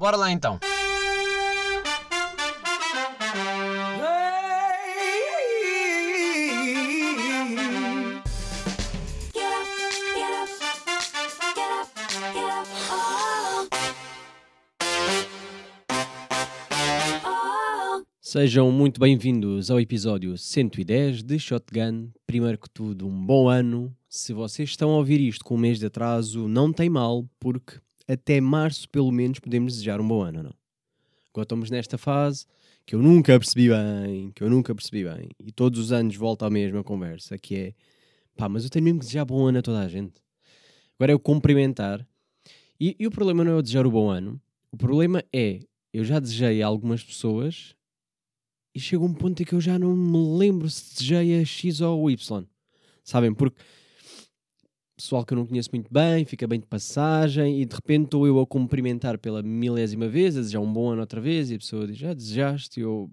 Bora lá então. Sejam muito bem-vindos ao episódio 110 de Shotgun. Primeiro que tudo, um bom ano. Se vocês estão a ouvir isto com um mês de atraso, não tem mal, porque até março, pelo menos, podemos desejar um bom ano, não? Agora estamos nesta fase que eu nunca percebi bem, que eu nunca percebi bem, e todos os anos volta à mesma conversa, que é pá, mas eu tenho mesmo que desejar bom ano a toda a gente. Agora é o cumprimentar. E, e o problema não é eu desejar o bom ano, o problema é eu já desejei a algumas pessoas e chega um ponto em que eu já não me lembro se desejei a X ou o Y. Sabem? Porque pessoal que eu não conheço muito bem, fica bem de passagem e de repente estou eu a cumprimentar pela milésima vez, a desejar um bom ano outra vez e a pessoa diz, já desejaste? E eu,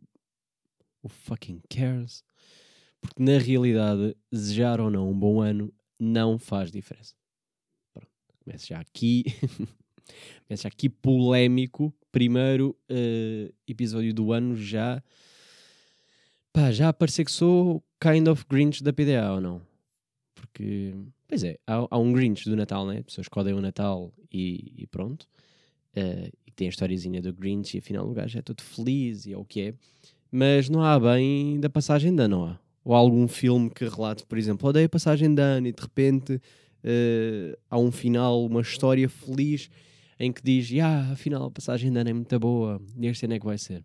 who fucking cares? Porque na realidade, desejar ou não um bom ano não faz diferença. Pronto, começo já aqui, começo já aqui polémico. Primeiro eh, episódio do ano já pá, já parecer que sou kind of Grinch da PDA ou não? Porque, pois é, há, há um Grinch do Natal, né? Pessoas que odeiam o Natal e, e pronto. Eh, e tem a historiazinha do Grinch e afinal o gajo é todo feliz e é o que é. Mas não há bem da passagem de ano, não há? Ou há algum filme que relate, por exemplo, odeio a passagem de ano e de repente eh, há um final, uma história feliz em que diz, ah, afinal a passagem de ano é muito boa e este ano é que vai ser.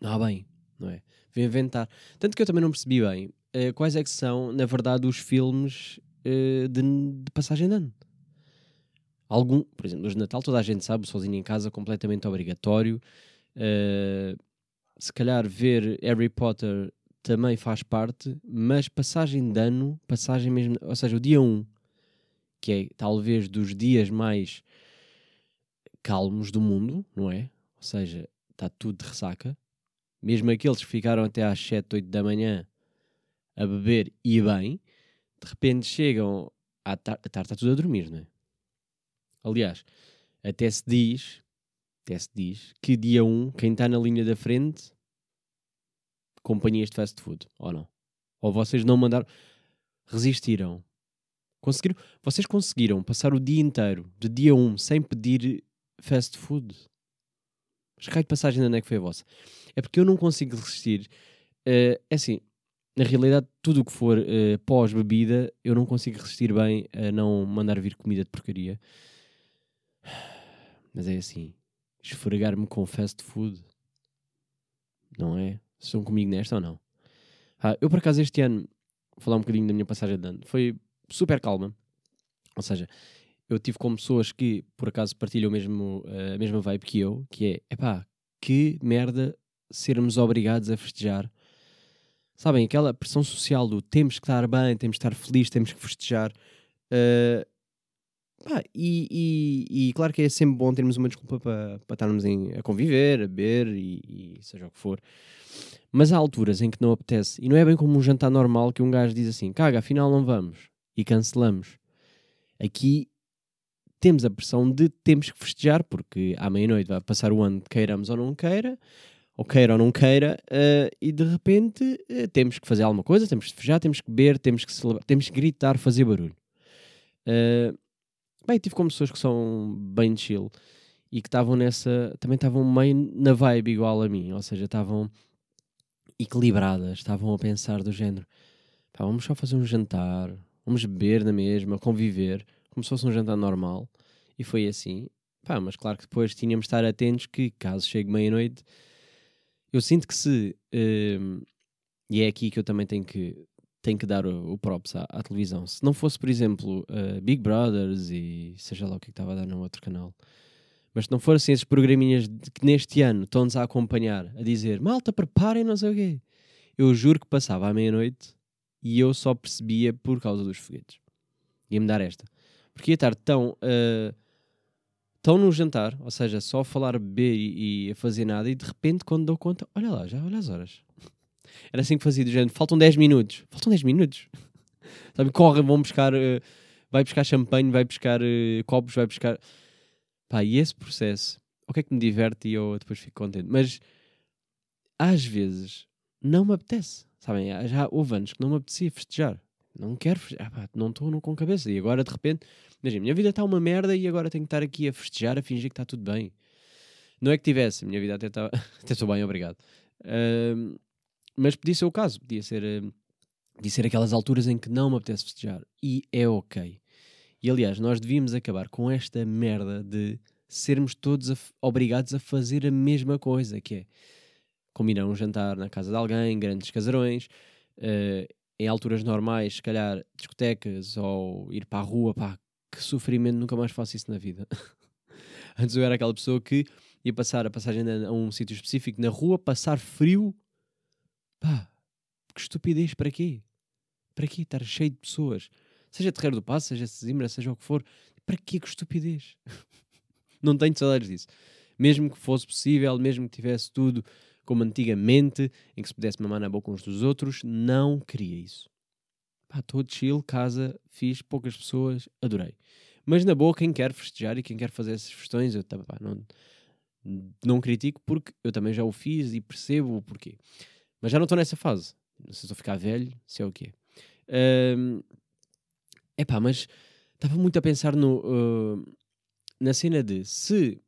Não há bem, não é? Vem inventar. Tanto que eu também não percebi bem eh, quais é que são, na verdade, os filmes eh, de, de passagem de ano. Algum, por exemplo, os de Natal, toda a gente sabe, sozinho em casa, completamente obrigatório. Eh, se calhar ver Harry Potter também faz parte, mas passagem de ano, passagem mesmo, ou seja, o dia 1, que é talvez dos dias mais calmos do mundo, não é? Ou seja, está tudo de ressaca. Mesmo aqueles que ficaram até às 7, 8 da manhã a beber e bem, de repente chegam à tarde, à está tudo a dormir, não é? Aliás, até se diz, até se diz que dia 1, quem está na linha da frente, companhias de fast food, ou não? Ou vocês não mandaram, resistiram. Conseguiram, vocês conseguiram passar o dia inteiro, de dia 1, sem pedir fast food. Mas raio de passagem de onde é que foi a vossa? É porque eu não consigo resistir. Eh, é assim, na realidade, tudo o que for eh, pós-bebida, eu não consigo resistir bem a não mandar vir comida de porcaria. Mas é assim, esfregar-me com fast food, não é? Estão comigo nesta ou não? Ah, eu, por acaso, este ano, vou falar um bocadinho da minha passagem de ano, foi super calma. Ou seja, eu tive com pessoas que, por acaso, partilham mesmo, eh, a mesma vibe que eu, que é, epá, que merda sermos obrigados a festejar. Sabem, aquela pressão social do temos que estar bem, temos que estar felizes, temos que festejar. Eh, pá, e, e- e claro que é sempre bom termos uma desculpa para para estarmos em- a conviver, a beber e, e seja o que for. Mas há alturas em que não apetece. E não é bem como um jantar normal que um gajo diz assim: caga, afinal não vamos. E cancelamos. Aqui temos a pressão de temos que festejar, porque à meia-noite vai passar o ano, queiramos ou não queira, ou queira ou não queira, eh, e de repente eh, temos que fazer alguma coisa, temos que festejar, temos que beber, temos que celebrar, temos que gritar, fazer barulho. Eh, bem, tive com pessoas que são bem chill e que estavam nessa, também estavam meio na vibe igual a mim, ou seja, estavam equilibradas, estavam a pensar do género, pá, vamos só fazer um jantar, vamos beber na mesma, conviver, como se fosse um jantar normal, e foi assim. Pá, mas claro que depois tínhamos de estar atentos que, caso chegue meia-noite, eu sinto que se. hum, e é aqui que eu também tenho que, tenho que dar o, o props à, à televisão. Se não fosse, por exemplo, uh, Big Brothers e seja lá o que é que estava a dar no outro canal, mas se não fossem esses programinhas que neste ano estão-nos a acompanhar, a dizer malta, preparem, não sei o quê, eu juro que passava à meia-noite e eu só percebia por causa dos foguetes. Ia-me dar esta. Porque ia estar tão. ah, tão no jantar, ou seja, só a falar, beber e, e a fazer nada, e de repente, quando dou conta, olha lá, já olha as horas. Era assim que fazia do género, faltam 10 minutos. Faltam 10 minutos. Sabe, corre, vão buscar. ah, vai buscar champanhe, vai buscar ah, copos, vai buscar. Pá, e esse processo. O que é que me diverte e eu depois fico contente. Mas às vezes não me apetece. Sabem, já houve anos que não me apetecia festejar. Não quero festejar. Ah, não estou com cabeça. E agora de repente, imagina, minha vida está uma merda e agora tenho que estar aqui a festejar, a fingir que está tudo bem. Não é que tivesse, a minha vida até está. até estou bem, obrigado. Ahm, mas podia ser o caso, podia ser, podia ser aquelas alturas em que não me apetece festejar. E é ok. E aliás, nós devíamos acabar com esta merda de sermos todos a obrigados a fazer a mesma coisa, que é combinar um jantar na casa de alguém, grandes casarões, eh, em alturas normais, se calhar discotecas ou ir para a rua, pá, que sofrimento, nunca mais faço isso na vida. Antes eu era aquela pessoa que ia passar a passagem a um sítio específico na rua, passar frio, pá, que estupidez, para quê? Para quê estar cheio de pessoas? Seja Terreiro do Passo, seja Sesimbra, seja o que for, para quê que estupidez? Não tenho saudades disso. Mesmo que fosse possível, mesmo que tivesse tudo como antigamente, em que se pudesse mamar na boca uns dos outros, não queria isso. Pá, todo chill, casa, fiz, poucas pessoas, adorei. Mas na boa, quem quer festejar e quem quer fazer essas festões, eu pá, não, não critico porque eu também já o fiz e percebo o porquê. Mas já não estou nessa fase. Não sei se estou a ficar velho, se é o quê. É epá, mas estava muito a pensar no, ah, na cena de se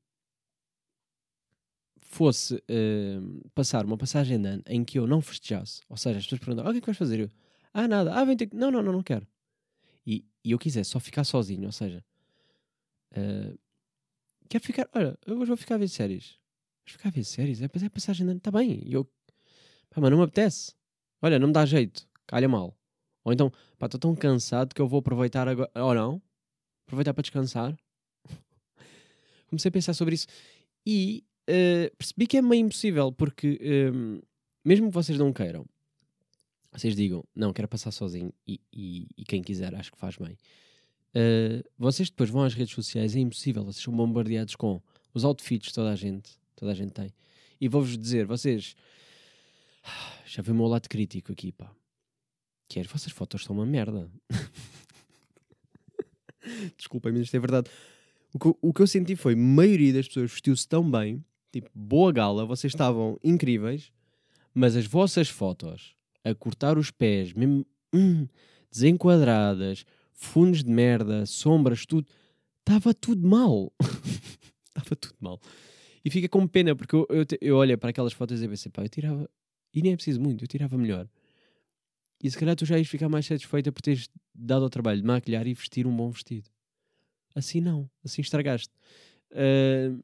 fosse ah, passar uma passagem de ano em que eu não festejasse, ou seja, as pessoas perguntam: ah, o que é que vais fazer? Eu, ah, nada, ah, vem ter. Não, não, não, não quero. E, e eu quisesse só ficar sozinho, ou seja, ah, quero ficar, olha, eu hoje vou ficar a ver séries. Vamos ficar a ver séries? É, é passagem de ano, está bem. E eu, pá, mas não me apetece. Olha, não me dá jeito, calha mal. Ou então, pá, estou tão cansado que eu vou aproveitar agora. Ou não? Aproveitar para descansar. Comecei a pensar sobre isso e eh, percebi que é meio impossível, porque ehm, mesmo que vocês não queiram, vocês digam, não, quero passar sozinho e, e- e quem quiser, acho que faz bem. Eh, vocês depois vão às redes sociais, é impossível, vocês são bombardeados com os outfits toda a gente, toda a gente tem. E vou-vos dizer, vocês já vi o meu lado crítico aqui, pá. Que é, as vossas fotos são uma merda. Desculpem, mas isto é verdade. O que, o que eu senti foi, a maioria das pessoas vestiu-se tão bem, tipo, boa gala, vocês estavam incríveis, mas as vossas fotos, a cortar os pés, mesmo hum, desenquadradas, fundos de merda, sombras, tudo, estava tudo mal. Estava tudo mal. E fica com pena, porque eu, eu, eu olho para aquelas fotos e pensei, pá, eu tirava, e nem é preciso muito, eu tirava melhor. E se calhar tu já ias ficar mais satisfeita por teres dado ao trabalho de maquilhar e vestir um bom vestido. Assim não, assim estragaste. Ah,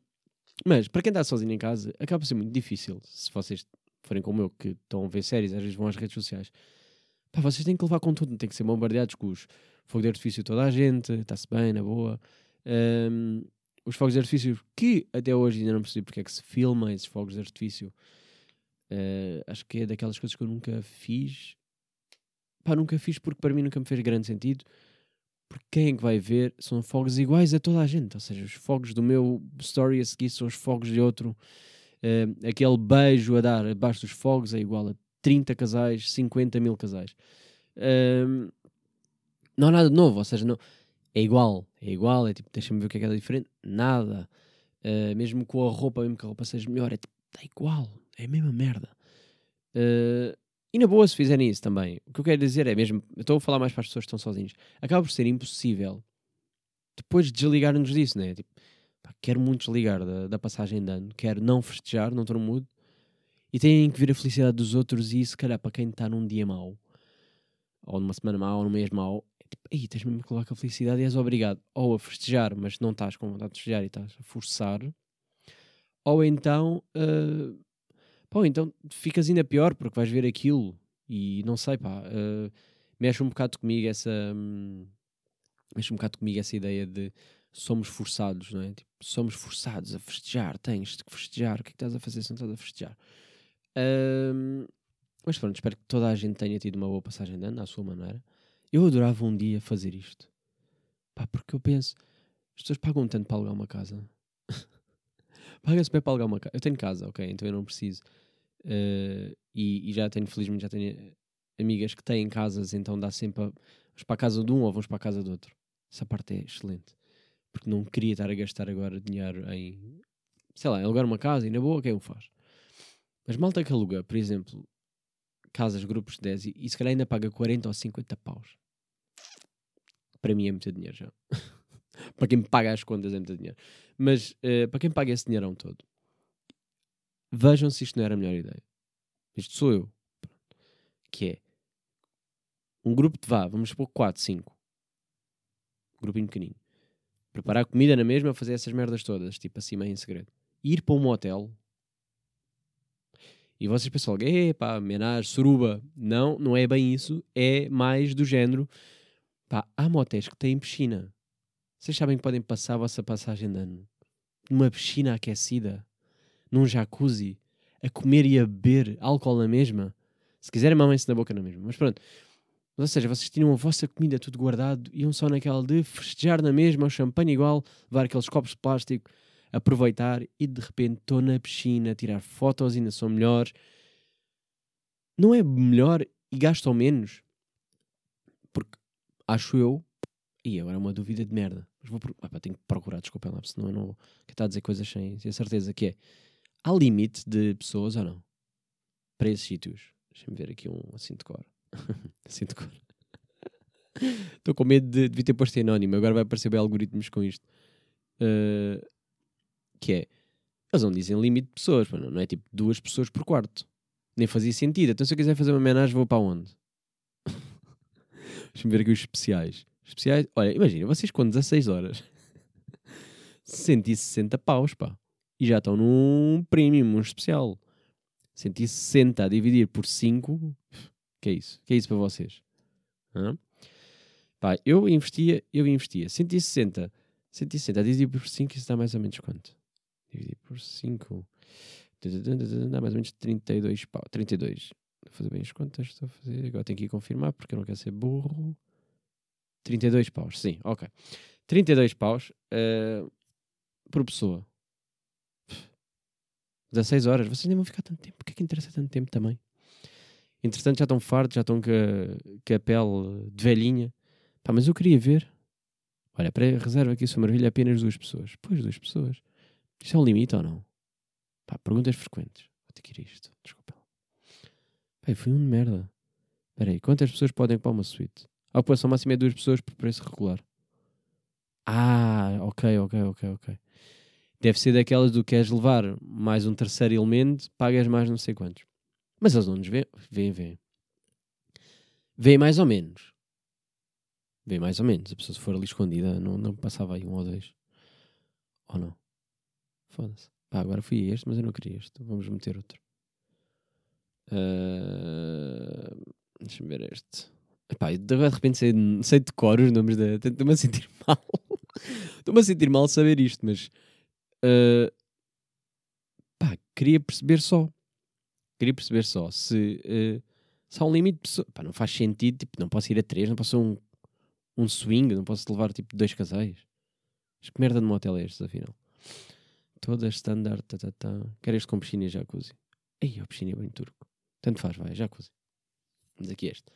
mas para quem está sozinho em casa, acaba por ser muito difícil. Se vocês forem como eu, que estão a ver séries, às vezes vão às redes sociais, pá, vocês têm que levar com tudo, têm que ser bombardeados com os fogos de artifício toda a gente, está-se bem, na boa. Ahm, os fogos de artifício que até hoje ainda não percebi porque é que se filma esses fogos de artifício. Ah, acho que é daquelas coisas que eu nunca fiz. Pá, nunca fiz porque para mim nunca me fez grande sentido. Porque quem é que vai ver são fogos iguais a toda a gente. Ou seja, os fogos do meu story a seguir são os fogos de outro. Ah, aquele beijo a dar abaixo dos fogos é igual a 30 casais, 50 mil casais. Ahm, não há nada de novo, ou seja, não, é igual, é igual, é tipo, deixa-me ver o que é que é diferente, nada. Ah, mesmo com a roupa, mesmo que a roupa seja melhor, é tipo, está igual, é a mesma merda. Ah, e na boa, se fizerem isso também, o que eu quero dizer é mesmo, estou a falar mais para as pessoas que estão sozinhos, acaba por ser impossível depois desligar-nos disso, né? Tipo, pá, quero muito desligar da, da passagem de ano, quero não festejar, não estou no mood, e têm que ver a felicidade dos outros, e se calhar para quem está num dia mau, ou numa semana mau, ou num mês mau, é tipo, ei, tens mesmo que colocar a felicidade e és obrigado ou a festejar, mas não estás com vontade de festejar e estás a forçar, ou então, ah, ou então ficas ainda pior porque vais ver aquilo e não sei, pá, ah, mexe um bocado comigo essa. hum, mexe um bocado comigo essa ideia de somos forçados, não é? Tipo, somos forçados a festejar, tens de festejar, o que é que estás a fazer se não estás a festejar? Ahm, mas pronto, espero que toda a gente tenha tido uma boa passagem de ano, à sua maneira. Eu adorava um dia fazer isto. Pá, porque eu penso, as pessoas pagam tanto para alugar uma casa. Paga-se bem para alugar uma casa. Eu tenho casa, ok, então eu não preciso. Eh, e, e já tenho, felizmente, já tenho eh, amigas que têm casas, então dá sempre a, vamos para a casa de um ou vamos para a casa do outro. Essa parte é excelente. Porque não queria estar a gastar agora dinheiro em sei lá, alugar uma casa e na boa, quem o faz? Mas malta que aluga, por exemplo, casas, grupos de 10 e, e se calhar ainda paga 40 ou 50 paus. Para mim é muito dinheiro já. para quem paga as contas é muito dinheiro. Mas eh, para quem paga esse dinheirão todo, vejam se isto não era a melhor ideia. Isto sou eu. Que é um grupo de vá, vamos supor 4, 5. Grupinho pequenino. Preparar comida na mesma, fazer essas merdas todas, tipo assim, meio em segredo. Ir para um motel. E vocês pensam logo, epá, menage, suruba. Não, não é bem isso. É mais do género. Pá, há motéis que têm piscina. Vocês sabem que podem passar a vossa passagem de ano numa piscina aquecida, num jacuzzi, a comer e a beber álcool na mesma. Se quiserem, mamem-se na boca na mesma. Mas pronto. Ou seja, vocês tinham a vossa comida tudo guardado, iam só naquela de festejar na mesma, o champanhe igual, levar aqueles copos de plástico, aproveitar e de repente estou na piscina, tirar fotos ainda são melhores. Não é melhor e gastam menos? Porque acho eu, e agora é uma dúvida de merda, mas vou, tenho que procurar, desculpem lá, porque senão eu não vou que está a dizer coisas sem, sem certeza que é. Há limite de pessoas ou não? Para esses sítios. Deixa-me ver aqui um assim de cor. assim de cor. Estou com medo de, devia ter posto em anónimo, agora vai aparecer bem algoritmos com isto. Uh, que é, eles não dizem limite de pessoas, mano, não é tipo duas pessoas por quarto. Nem fazia sentido. Então se eu quiser fazer uma homenagem, vou para onde? Deixa-me ver aqui os especiais. Especiais, olha, imagina, vocês com 16 horas 160 paus, pá. E já estão num premium, um especial. 160 a dividir por 5. Que é isso? Que é isso para vocês? Hã? Pá, eu investia, eu investia 160, 160 a dividir por 5, isso dá mais ou menos quanto? Dividir por 5. Dá mais ou menos 32 pau. 32. Vou fazer bem as contas, estou a fazer. Agora tenho que ir confirmar porque eu não quero ser burro. 32 paus, sim, ok. 32 paus eh, por pessoa. 16 horas, vocês nem vão ficar tanto tempo. O que é que interessa tanto tempo também? Entretanto, já estão fartos, já estão com a, com a pele de velhinha. Pá, mas eu queria ver. Olha, para reserva aqui sua maravilha apenas duas pessoas. Pois, duas pessoas. Isso é um limite ou não? Pá, perguntas frequentes. Vou ter que ir isto. Desculpa. Pá, foi um de merda. Espera aí, quantas pessoas podem ocupar uma suíte? A ocupação máxima é duas pessoas por preço regular. Ah, ok, ok, ok, ok. Deve ser daquelas do que queres levar mais um terceiro elemento, pagas mais não sei quantos. Mas eles não nos veem, veem, veem. Veem mais ou menos. Veem mais ou menos. A pessoa se for ali escondida não, não passava aí um ou dois. Ou não? Foda-se. Pá, agora fui este, mas eu não queria este. Vamos meter outro. Ah, Deixa-me ver este. Epá, de repente sei, sei os nomes da. Estou-me a sentir mal. Estou-me a sentir mal saber isto, mas. ah, pá, queria perceber só. Queria perceber só se. ah, se há um limite. Pá, não faz sentido. Tipo, não posso ir a três, não posso um, um swing, não posso levar tipo dois casais. Mas que merda de motel é este, afinal? Todas standard, tá, tá, tá. Quero este com piscina e jacuzzi. Ei, a piscina é bem turco. Tanto faz, vai, jacuzzi. Vamos aqui este.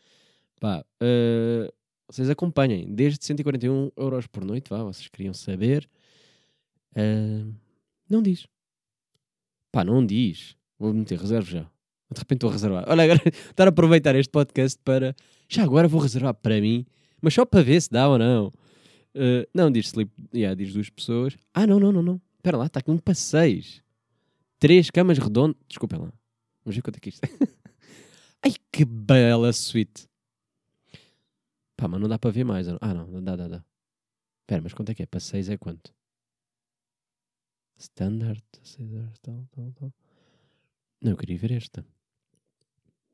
Pá, eh, vocês acompanhem. Desde 141 euros por noite, vá, vocês queriam saber. Eh, não diz. Pá, não diz. Vou meter reserva já. De repente estou a reservar. Olha, agora estar a aproveitar este podcast para. Já agora vou reservar para mim, mas só para ver se dá ou não. Eh, não, diz sleep. Yeah, diz duas pessoas. Ah, não, não, não, não. Espera lá, está aqui um para seis. Três camas redondas. Desculpem lá. Vamos ver quanto é que isto é. Ai, que bela suíte. Pá, mas não dá para ver mais. Ah, não, dá, dá, dá. Espera, mas quanto é que é? Para 6 é quanto? Standard, 6 horas, tal, tal, tal. Não, eu queria ver esta.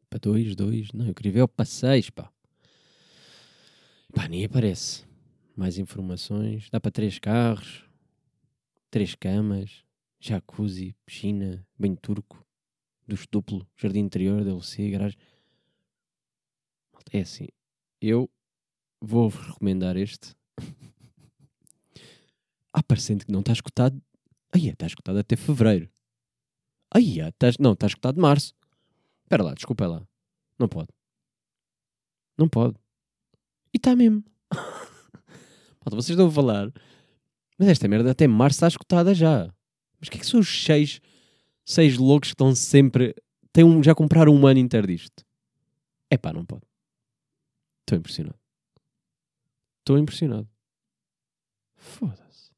Para 2, 2. Não, eu queria ver o para 6, pá. Pá, nem aparece. Mais informações. Dá para 3 carros. 3 camas. Jacuzzi, piscina, banho turco. Ducho duplo, jardim interior, DLC, garagem. É assim, eu vou-vos recomendar este. ah, parecendo que não está escutado. Aí, está escutado até fevereiro. Aí, está... não, está escutado março. Espera lá, desculpa lá. Não pode. Não pode. E está mesmo. Malta, vocês estão a falar. Mas esta merda até março está escutada já. Mas o que é que são os seis, seis loucos que estão sempre. Têm um, já compraram um ano inteiro disto? É pá, não pode. Estou impressionado. Estou impressionado. Foda-se.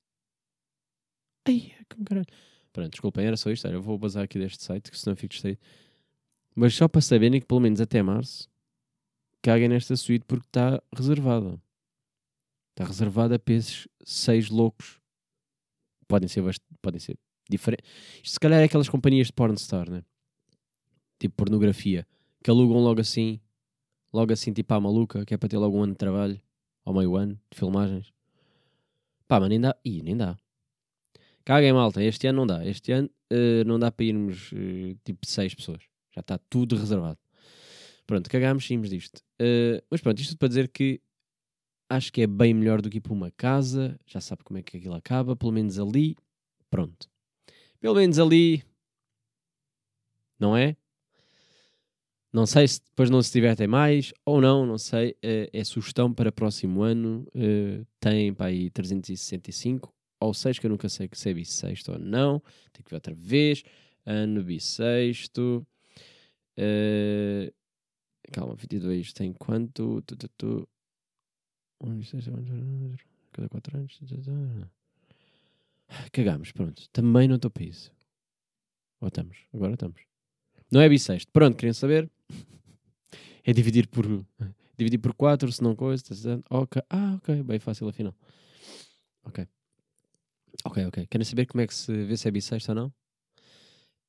Ai, que caralho. Pronto, desculpem, era só isto. Eu vou basar aqui deste site, que senão fico distraído. Mas só para saberem que pelo menos até março caguem nesta suíte porque está reservada. Está reservada para esses seis loucos. Podem ser, podem ser diferentes. Isto se calhar é aquelas companhias de pornstar, né? Tipo pornografia. Que alugam logo assim. Logo assim, tipo à maluca, que é para ter logo um ano de trabalho. Ou meio ano de filmagens. Pá, mas nem dá. Ih, nem dá. Caguem, malta. Este ano não dá. Este ano eh, não dá para irmos eh, tipo seis pessoas. Já está tudo reservado. Pronto, cagámos, saímos disto. Eh, mas pronto, isto para dizer que acho que é bem melhor do que ir para uma casa. Já sabe como é que aquilo acaba. Pelo menos ali. Pronto. Pelo menos ali. Não é? Não sei se depois não se divertem mais ou não, não sei. Eh, é sugestão para próximo ano. Eh, tem para aí 365 ou 6, que eu nunca sei se é bissexto ou não. Tenho que ver outra vez. Ano bissexto. Eh, calma, 22 tem quanto? Tu, tu, tu. Cada 4 anos. Cagamos, pronto. Também não estou para isso. Ou estamos? Agora estamos. Não é bissexto. Pronto, queriam saber? É dividir por dividir por 4, se não coisa. tá? Ok. Ah, ok. Bem fácil afinal. Ok. Ok, ok. Querem saber como é que se vê se é bissexto ou não?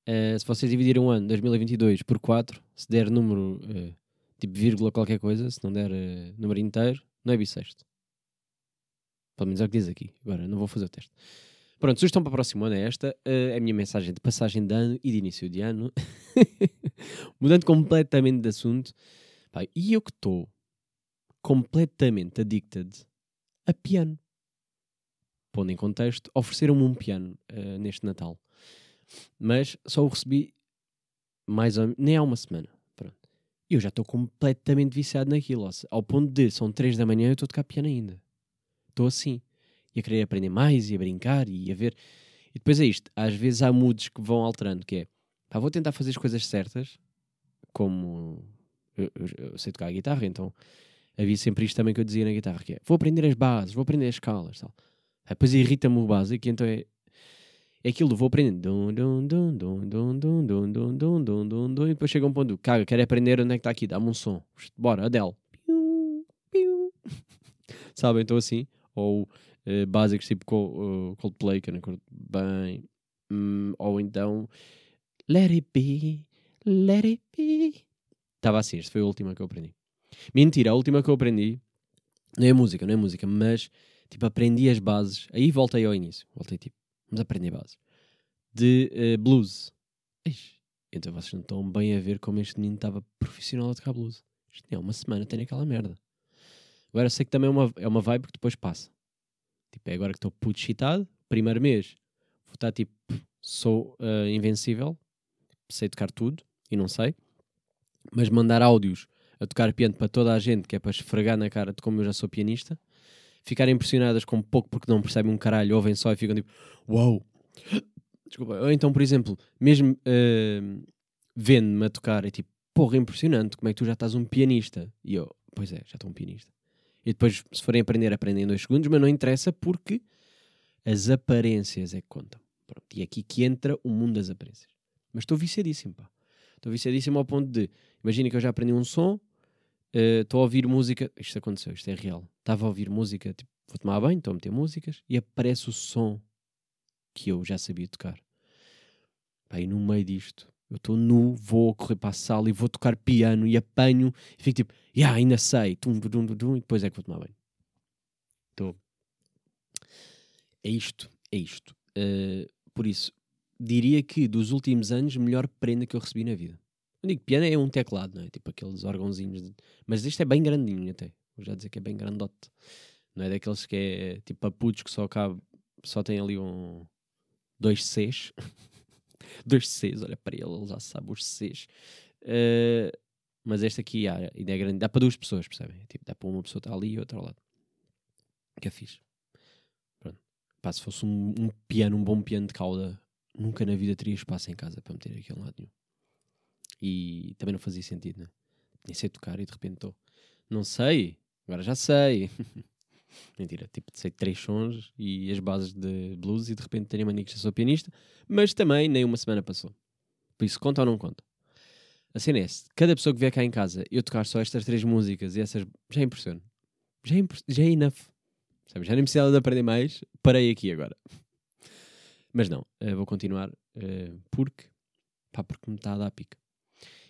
Eh, se vocês dividirem um ano 2022 por 4, se der número eh, tipo vírgula qualquer coisa, se não der eh, número inteiro, não é bissexto. Pelo menos é o que diz aqui. Agora, não vou fazer o teste. Pronto, sugestão para o próximo ano é esta. eh, é a minha mensagem de passagem de ano e de início de ano. Mudando completamente de assunto. Pá, e eu que estou completamente addicted a piano. Pondo em contexto, ofereceram-me um piano eh, neste Natal. Mas só o recebi mais ou nem há uma semana. Pronto. E eu já estou completamente viciado naquilo. Ao ponto de, são 3 da manhã e eu estou a tocar piano ainda. Estou assim. E a querer aprender mais e a brincar e a ver. E depois é isto. Às vezes há moods que vão alterando, que é pá, vou tentar fazer as coisas certas, como eu, eu- eu sei tocar a guitarra, então havia sempre isto também que eu dizia na guitarra, que é vou aprender as bases, vou aprender as escalas, tal. Depois irrita-me o básico, e então é, é aquilo vou aprendendo, e depois chega um ponto, caga, quero aprender onde é que está aqui, dá-me um som, bora, Adele, piu. sabem, então assim, ou eh, básicos tipo uh, Coldplay, que eu não acordo bem, Hum, ou então Let it be, let it be. Estava assim, esta foi a última que eu aprendi. Mentira, a última que eu aprendi não é música, não é música, mas tipo aprendi as bases. Aí voltei ao início, voltei tipo, vamos aprender bases de eh, blues. Ixi, então vocês não estão bem a ver como este menino estava profissional a tocar blues. Isto é uma semana, tem aquela merda. Agora sei que também é uma, é uma vibe que depois passa. Tipo, é agora que estou puto excitado, primeiro mês, vou estar tipo, sou eh, invencível, sei tocar tudo e não sei, mas mandar áudios a tocar piano para toda a gente, que é para esfregar na cara de como eu já sou pianista, ficarem impressionadas com pouco porque não percebem um caralho, ouvem só e ficam tipo, uau! Desculpa. Ou então, por exemplo, mesmo eh, vendo-me a tocar, é tipo, porra, impressionante, como é que tu já estás um pianista? E eu, pois é, já estou um pianista. E depois, se forem aprender, aprendem em dois segundos, mas não interessa porque as aparências é que contam. Pronto, e é aqui que entra o mundo das aparências. Mas estou viciadíssimo, pá. Estou viciadíssimo ao ponto de, imagina que eu já aprendi um som, eh, estou a ouvir música, isto aconteceu, isto é real. Estava a ouvir música, tipo, vou tomar banho, estou a meter músicas, e aparece o som que eu já sabia tocar. Pá, e no meio disto, eu estou nu, vou correr para a sala e vou tocar piano e apanho e fico tipo, yeah, ainda sei, tum, tum, tum, tum, e depois é que vou tomar banho. Estou. É isto, é isto. Eh, por isso, diria que dos últimos anos, melhor prenda que eu recebi na vida. Eu digo piano é um teclado, não é? Tipo aqueles órgãozinhos. de- Mas este é bem grandinho até. Vou já dizer que é bem grandote. Não é daqueles que é tipo papudos que só cabe, só tem ali um. Dois Cs. dois Cs, olha para ele, ele já sabe os Cs. Eh, mas este aqui ah, ainda é grande. Dá para duas pessoas, percebem? Tipo, dá para uma pessoa estar ali e outra ao lado. Que é fixe. Pronto. Pá, se fosse um, um piano, um bom piano de cauda, nunca na vida teria espaço em casa para meter aquilo lado nenhum. E também não fazia sentido, né? Nem sei tocar e de repente estou. Não sei, agora já sei. Mentira, tipo, sei três sons e as bases de blues e de repente mania que já sou pianista, mas também nem uma semana passou. Por isso, conta ou não conta? A cena é. Cada pessoa que vier cá em casa, eu tocar só estas três músicas e essas. Já impressiona. Já é, já é enough. Sabe? Já nem precisava de aprender mais. Parei aqui agora. Mas não, eh, vou continuar eh, porque. Pá, porque me está a dar pica.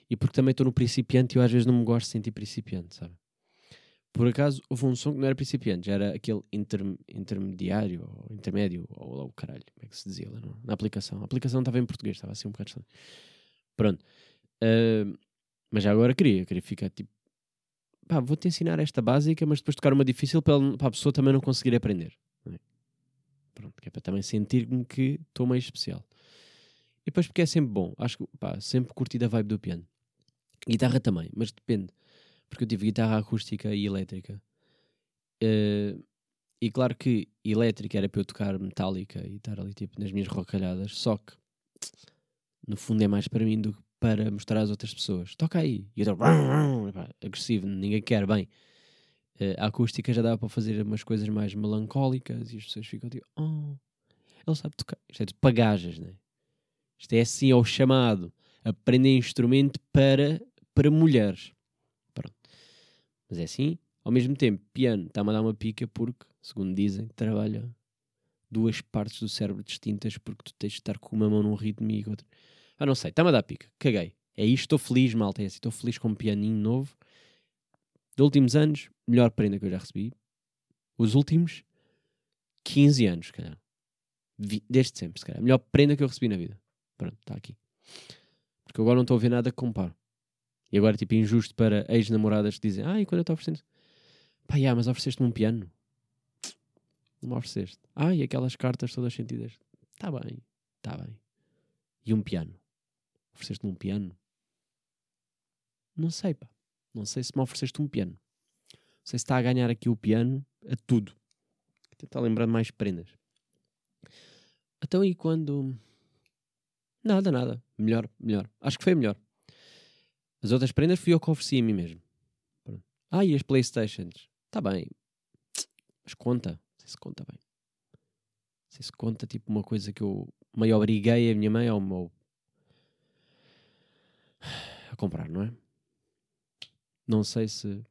E porque também estou no principiante e eu às vezes não me gosto de sentir principiante, sabe? Por acaso houve um som que não era principiante, já era aquele interm- intermediário ou intermédio, ou lá o caralho, como é que se dizia lá na aplicação. A aplicação estava em português, estava assim um bocado estranho. Pronto. Ah, mas já agora queria, queria ficar tipo, pá, vou-te ensinar esta básica, mas depois tocar uma difícil para a pessoa também não conseguir aprender. não é? Pronto, que é para também sentir-me que estou meio especial. E depois porque é sempre bom, acho que, pá, sempre curti da vibe do piano. Guitarra também, mas depende. Porque eu tive guitarra acústica e elétrica. Eh, e claro que elétrica era para eu tocar metálica e estar ali tipo nas minhas rocalhadas, só que no fundo é mais para mim do que para mostrar às outras pessoas. Toca aí. E eu estou agressivo, ninguém quer bem. Eh, a acústica já dá para fazer umas coisas mais melancólicas e as pessoas ficam tipo, oh, ele sabe tocar. Isto é de pagajas, né? Isto é assim ao chamado. Aprender instrumento para, para mulheres. Mas é assim. Ao mesmo tempo, piano está-me a dar uma pica porque, segundo dizem, trabalha duas partes do cérebro distintas porque tu tens de estar com uma mão num ritmo e outra. Ah, não sei, está-me a dar pica. Caguei. É isto, estou feliz, malta. É assim, estou feliz com um pianinho novo. Dos últimos anos, melhor prenda que eu já recebi. Os últimos 15 anos, se calhar. Desde sempre, se calhar. Melhor prenda que eu recebi na vida. Pronto, está aqui. Porque agora não estou a ver nada que comparo. E agora, tipo, injusto para ex-namoradas que dizem: Ah, e quando eu estou oferecendo. Pá, yeah, mas ofereceste-me um piano. Não me ofereceste. Ah, e aquelas cartas todas sentidas. Está bem, está bem. E um piano. Ofereceste-me um piano? Não sei, pá. Não sei se me ofereceste um piano. Não sei se está a ganhar aqui o piano a tudo. Tentar lembrar mais prendas. Então, e quando. Nada, nada. Melhor, melhor. Acho que foi melhor. As outras prendas fui eu que ofereci a mim mesmo. Ah, e as Playstations? Está bem. Mas conta. Não sei se conta bem. Não sei se conta tipo uma coisa que eu meio obriguei a minha mãe ao meu. a comprar, não é? Não sei se.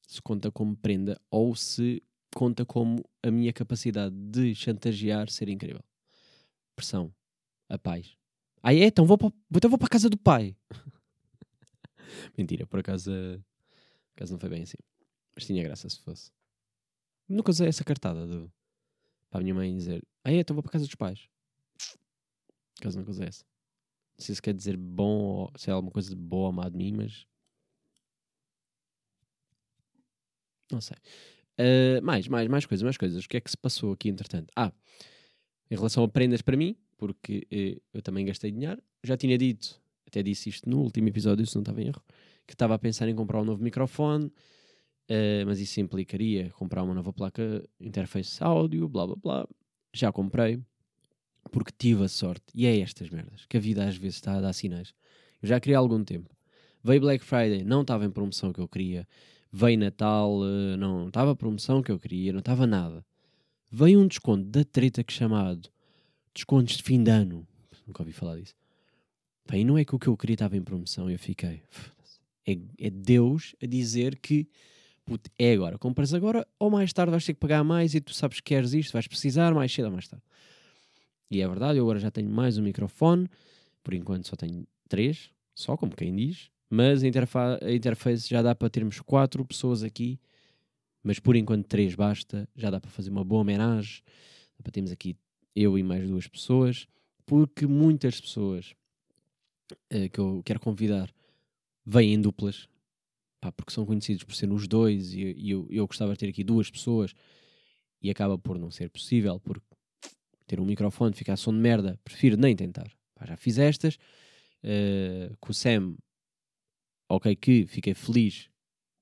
se conta como prenda ou se conta como a minha capacidade de chantagear ser incrível. Pressão. A paz. Ah, é? Então vou para, então vou para a casa do pai. Mentira, por acaso, por acaso não foi bem assim. Mas tinha graça se fosse. Nunca usei essa cartada do, para a minha mãe dizer: Ah, é? Então vou para casa dos pais. Por acaso nunca usei essa. Não sei se quer dizer bom ou se é alguma coisa de boa ou má de mim, mas. Não sei. Uh, mais, mais, mais coisas, mais coisas. O que é que se passou aqui entretanto? Ah, em relação a prendas para mim, porque eh, eu também gastei dinheiro, já tinha dito, até disse isto no último episódio, se não estava em erro, que estava a pensar em comprar um novo microfone, eh, mas isso implicaria comprar uma nova placa interface áudio, blá blá blá. Já comprei, porque tive a sorte, e é estas merdas, que a vida às vezes está a dar sinais. Eu já queria há algum tempo. Veio Black Friday, não estava em promoção que eu queria. Veio Natal, eh, não estava promoção que eu queria, não estava nada. Veio um desconto da treta que chamado descontos de fim de ano. Nunca ouvi falar disso. Pá, e não é que o que eu queria estava em promoção. Eu fiquei. É, é Deus a dizer que é agora. Compras agora ou mais tarde vais ter que pagar mais e tu sabes que queres isto, vais precisar mais cedo ou mais tarde. E é verdade, eu agora já tenho mais um microfone. Por enquanto só tenho três, só como quem diz. Mas a, a interface já dá para termos quatro pessoas aqui. Mas por enquanto três basta. Já dá para fazer uma boa homenagem. Dá para termos aqui eu e mais duas pessoas. Porque muitas pessoas eh, que eu quero convidar vêm em duplas. Pá, porque são conhecidos por serem os dois. E, e eu, eu gostava de ter aqui duas pessoas. E acaba por não ser possível. Porque ter um microfone, ficar som de merda, prefiro nem tentar. Pá, já fiz estas. eh, com o Sam ok que fiquei feliz,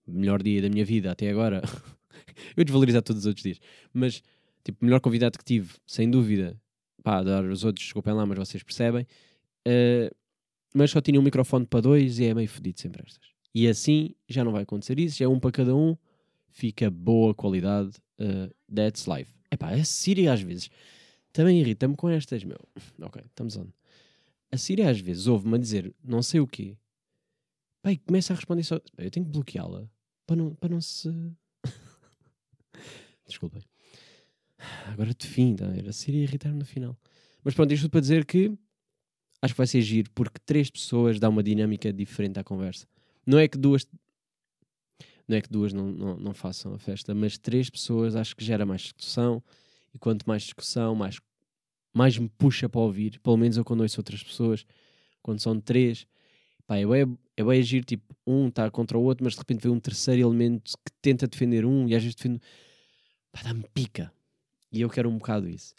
melhor dia da minha vida até agora. eu desvalorizar todos os outros dias, mas tipo, melhor convidado que tive, sem dúvida, pá, dar os outros, desculpem lá, mas vocês percebem. Uh, mas só tinha um microfone para dois e é meio fodido sempre estas. E assim já não vai acontecer isso, já é um para cada um, fica boa qualidade. Uh, that's life. Epá, a Siri às vezes também irrita-me com estas, meu. Ok, estamos on. A Siri às vezes ouve-me a dizer não sei o quê. Pai, começa a responder só. Eu tenho que bloqueá-la para não, para não se. Desculpem. Agora de fim, tá? a Siri irritar-me no final. Mas pronto, isto para dizer que acho que vai ser giro porque três pessoas dá uma dinâmica diferente à conversa. Não é que duas não é que duas não, não, não façam a festa, mas três pessoas acho que gera mais discussão e quanto mais discussão, mais, mais me puxa para ouvir. Pelo menos eu quando ouço outras pessoas, quando são três, pá, é é agir, tipo, um está contra o outro, mas de repente vem um terceiro elemento que tenta defender um e às vezes defende. pá, dá-me pica. E eu quero um bocado isso.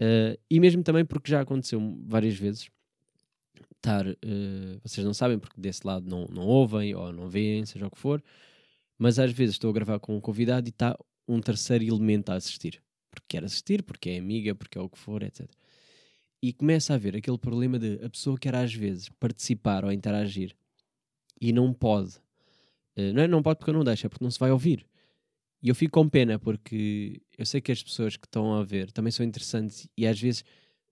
Uh, e mesmo também porque já aconteceu várias vezes estar, uh, vocês não sabem porque desse lado não, não ouvem ou não veem, seja o que for, mas às vezes estou a gravar com um convidado e está um terceiro elemento a assistir. Porque quer assistir, porque é amiga, porque é o que for, etc. E começa a haver aquele problema de a pessoa quer às vezes participar ou interagir e não pode. Uh, não é não pode porque não deixo, é porque não se vai ouvir. E eu fico com pena porque eu sei que as pessoas que estão a ver também são interessantes e às vezes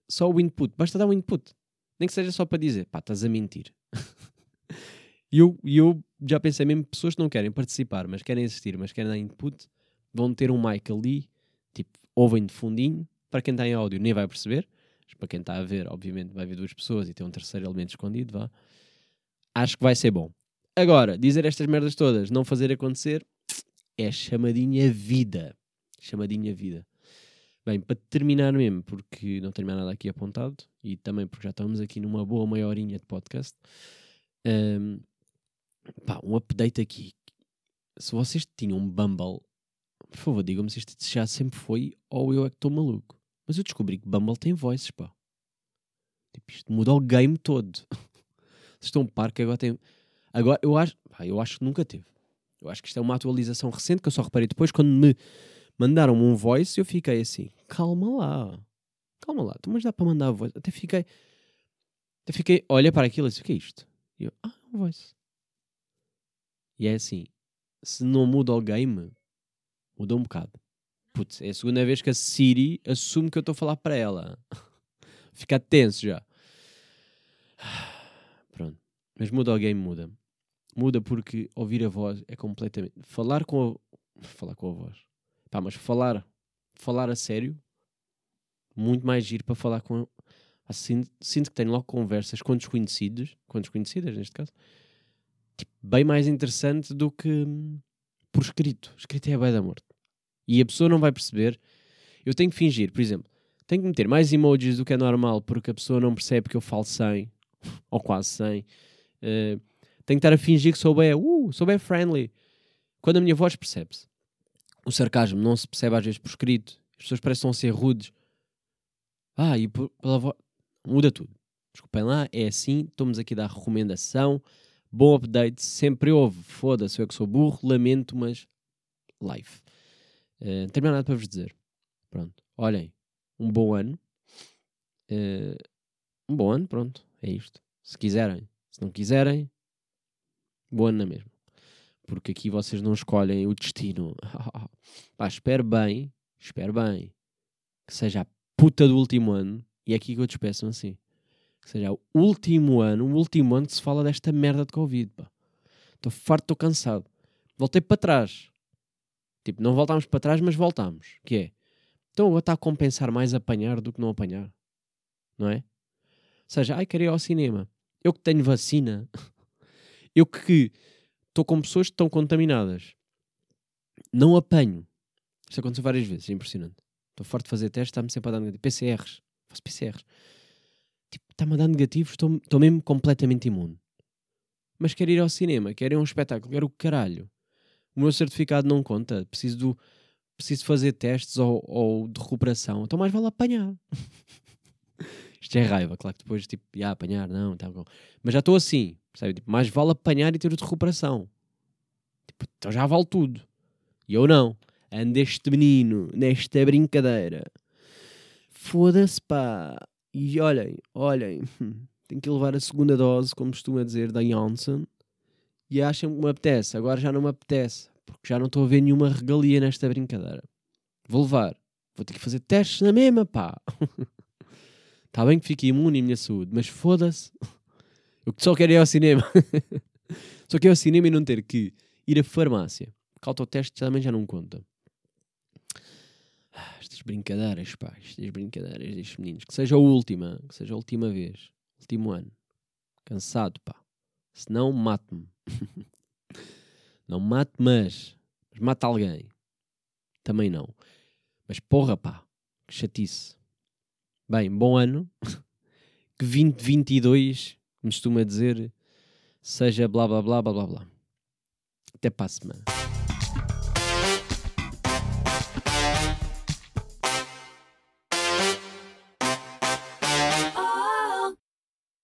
só o input, basta dar um input. Nem que seja só para dizer, pá, estás a mentir. e eu, eu já pensei mesmo, pessoas que não querem participar, mas querem assistir, mas querem dar input, vão ter um mic ali, tipo, ouvem de fundinho. Para quem está em áudio nem vai perceber, mas para quem está a ver, obviamente, vai ver duas pessoas e tem um terceiro elemento escondido, vá. Acho que vai ser bom. Agora, dizer estas merdas todas, não fazer acontecer, é chamadinha vida. Chamadinha vida. Bem, para terminar mesmo, porque não tenho mais nada aqui apontado e também porque já estamos aqui numa boa meia horinha de podcast, um, pá, um update aqui. Se vocês tinham um Bumble, por favor, digam-me se isto já sempre foi ou eu é que estou maluco. Mas eu descobri que Bumble tem voices, pá. Tipo, isto muda o game todo. Vocês estão um par que agora tem. Agora, eu acho, pá, eu acho que nunca teve. Eu acho que isto é uma atualização recente que eu só reparei depois quando me mandaram um voice, eu fiquei assim, calma lá, calma lá, mas dá para mandar voice. Até fiquei, até fiquei, olha para aquilo e disse, o que é isto? E eu, ah, um voice. E é assim, se não muda o game, muda um bocado. Putz, é a segunda vez que a Siri assume que eu estou a falar para ela. Fica tenso já. Pronto. Mas muda o game, muda. Muda porque ouvir a voz é completamente. Falar com a. Falar com a voz. Pá, mas falar, falar a sério, muito mais giro para falar com. Assim, sinto que tenho logo conversas com desconhecidos, com desconhecidas neste caso, tipo, bem mais interessante do que por escrito. Escrito é bem da morte. E a pessoa não vai perceber. Eu tenho que fingir, por exemplo, tenho que meter mais emojis do que é normal porque a pessoa não percebe que eu falo sem, ou quase sem. Uh, tenho que estar a fingir que sou bem, uh, sou bem friendly. Quando a minha voz percebe-se o sarcasmo não se percebe às vezes por escrito. As pessoas parecem ser rudes. Ah, e por, pela voz. Muda tudo. Desculpem lá, é assim. Estamos aqui a dar recomendação. Bom update. Sempre houve. Foda-se, eu é que sou burro. Lamento, mas. Life. Uh, não tenho mais nada para vos dizer. Pronto. Olhem. Um bom ano. Uh, um bom ano, pronto. É isto. Se quiserem. Se não quiserem. Bom ano na mesma porque aqui vocês não escolhem o destino. Pá, espero bem, espero bem que seja a puta do último ano, e é aqui que eu despeço assim. Que seja o último ano, o último ano que se fala desta merda de Covid, pá. Estou farto, estou cansado. Voltei para trás. Tipo, não voltámos para trás, mas voltámos. Que é? Então agora está a compensar mais apanhar do que não apanhar. Não é? Ou seja, ai, queria ir ao cinema. Eu que tenho vacina. Eu que estou com pessoas que estão contaminadas. Não apanho. Isto aconteceu várias vezes, é impressionante. Estou forte de fazer testes, está-me sempre a dar negativo. PCRs. Faço PCRs. Tipo, está-me a dar negativos, estou mesmo completamente imune. Mas quero ir ao cinema, quero ir a um espetáculo, quero o caralho. O meu certificado não conta. Preciso, do, preciso fazer testes ou, ou de recuperação. Então mais vale apanhar. Isto é raiva, claro que depois, tipo, ia apanhar, não, tá bom. Mas já estou assim, percebe? Tipo, mais vale apanhar e ter de recuperação. Tipo, então já vale tudo. E eu não. Ando este menino nesta brincadeira. Foda-se, pá. E olhem, olhem, tenho que levar a segunda dose, como costuma dizer, da Janssen. E acham que me apetece. Agora já não me apetece, porque já não estou a ver nenhuma regalia nesta brincadeira. Vou levar. Vou ter que fazer testes na mesma, pá. Está bem que fique imune à minha saúde, mas foda-se. Eu só quero ir ao cinema. só quero ir ao cinema e não ter que ir à farmácia. Que autoteste também já não conta. Ah, estas brincadeiras, pá. Estas brincadeiras destes meninos. Que seja a última. Que seja a última vez. Último ano. Cansado, pá. Se não, mate-me. não mate, mas. Mas mata alguém. Também não. Mas porra, pá. Que chatice. Bem, bom ano. que 2022, como costuma dizer, seja blá blá blá blá blá blá. Até para a semana.